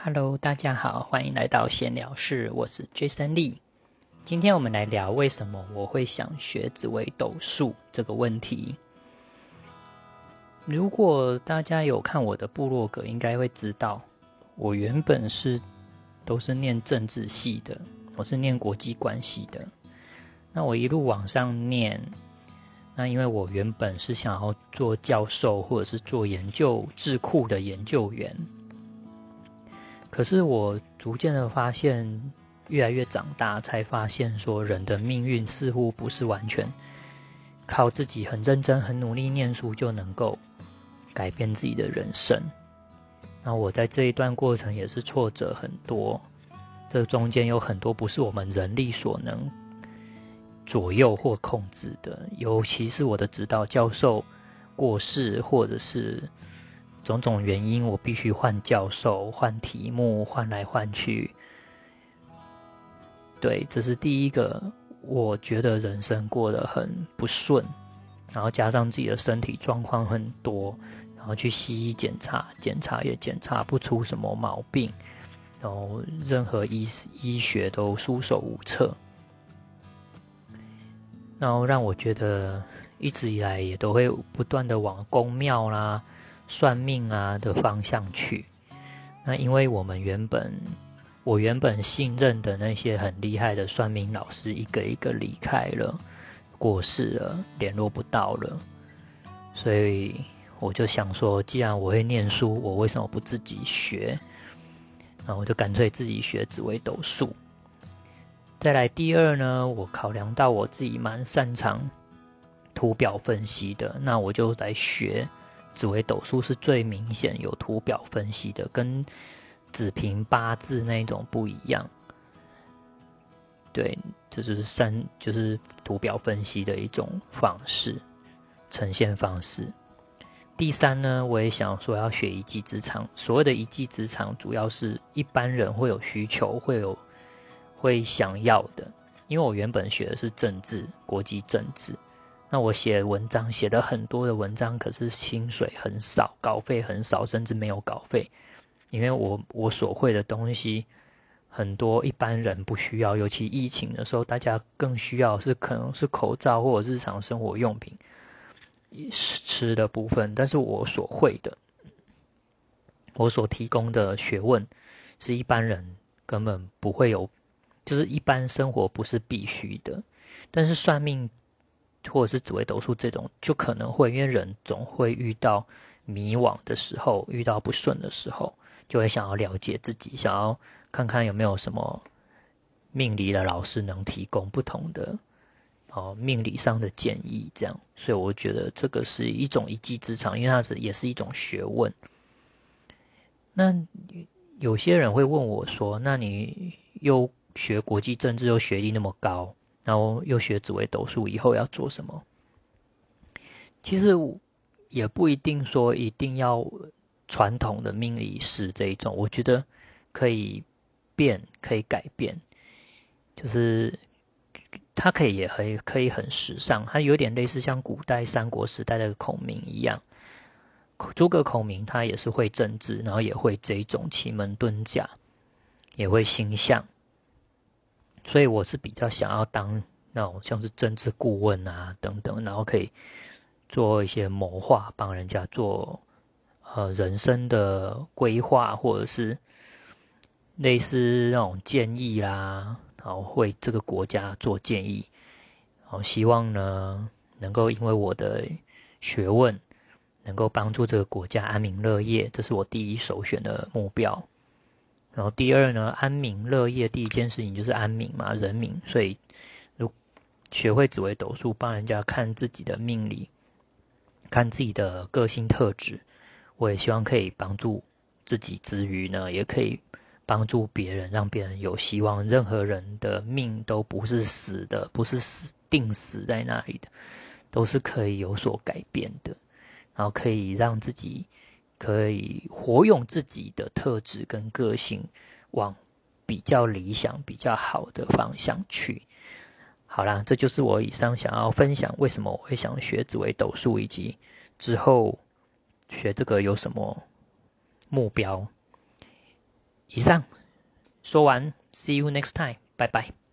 Hello，大家好，欢迎来到闲聊室，我是 Jason Lee。今天我们来聊为什么我会想学紫微斗数这个问题。如果大家有看我的部落格，应该会知道，我原本是都是念政治系的，我是念国际关系的。那我一路往上念，那因为我原本是想要做教授，或者是做研究智库的研究员。可是我逐渐的发现，越来越长大，才发现说，人的命运似乎不是完全靠自己很认真、很努力念书就能够改变自己的人生。那我在这一段过程也是挫折很多，这中间有很多不是我们人力所能左右或控制的，尤其是我的指导教授过世，或者是。种种原因，我必须换教授、换题目，换来换去。对，这是第一个，我觉得人生过得很不顺，然后加上自己的身体状况很多，然后去西医检查，检查也检查不出什么毛病，然后任何医医学都束手无策，然后让我觉得一直以来也都会不断的往公庙啦。算命啊的方向去，那因为我们原本我原本信任的那些很厉害的算命老师，一个一个离开了，过世了，联络不到了，所以我就想说，既然我会念书，我为什么不自己学？那我就干脆自己学紫微斗数。再来第二呢，我考量到我自己蛮擅长图表分析的，那我就来学。紫微斗数是最明显有图表分析的，跟子平八字那种不一样。对，这就是三，就是图表分析的一种方式，呈现方式。第三呢，我也想说要学一技之长。所谓的一技之长，主要是一般人会有需求，会有会想要的。因为我原本学的是政治，国际政治。那我写文章写的很多的文章，可是薪水很少，稿费很少，甚至没有稿费。因为我我所会的东西很多，一般人不需要，尤其疫情的时候，大家更需要是可能是口罩或者日常生活用品、吃的部分。但是我所会的，我所提供的学问，是一般人根本不会有，就是一般生活不是必须的。但是算命。或者是紫微斗数这种，就可能会因为人总会遇到迷惘的时候，遇到不顺的时候，就会想要了解自己，想要看看有没有什么命理的老师能提供不同的哦命理上的建议，这样。所以我觉得这个是一种一技之长，因为它是也是一种学问。那有些人会问我说：“那你又学国际政治，又学历那么高？”然后又学紫微斗数，以后要做什么？其实也不一定说一定要传统的命理师这一种，我觉得可以变，可以改变。就是它可以也可以可以很时尚，它有点类似像古代三国时代的孔明一样。诸葛孔明他也是会政治，然后也会这一种奇门遁甲，也会星象。所以我是比较想要当那种像是政治顾问啊等等，然后可以做一些谋划，帮人家做呃人生的规划，或者是类似那种建议啦，然后为这个国家做建议，然后希望呢能够因为我的学问能够帮助这个国家安民乐业，这是我第一首选的目标。然后第二呢，安民乐业，第一件事情就是安民嘛，人民。所以，如学会紫微斗数，帮人家看自己的命理，看自己的个性特质，我也希望可以帮助自己之余呢，也可以帮助别人，让别人有希望。任何人的命都不是死的，不是死定死在那里的，都是可以有所改变的，然后可以让自己。可以活用自己的特质跟个性，往比较理想、比较好的方向去。好啦，这就是我以上想要分享，为什么我会想学紫微斗数，以及之后学这个有什么目标。以上说完，See you next time，拜拜。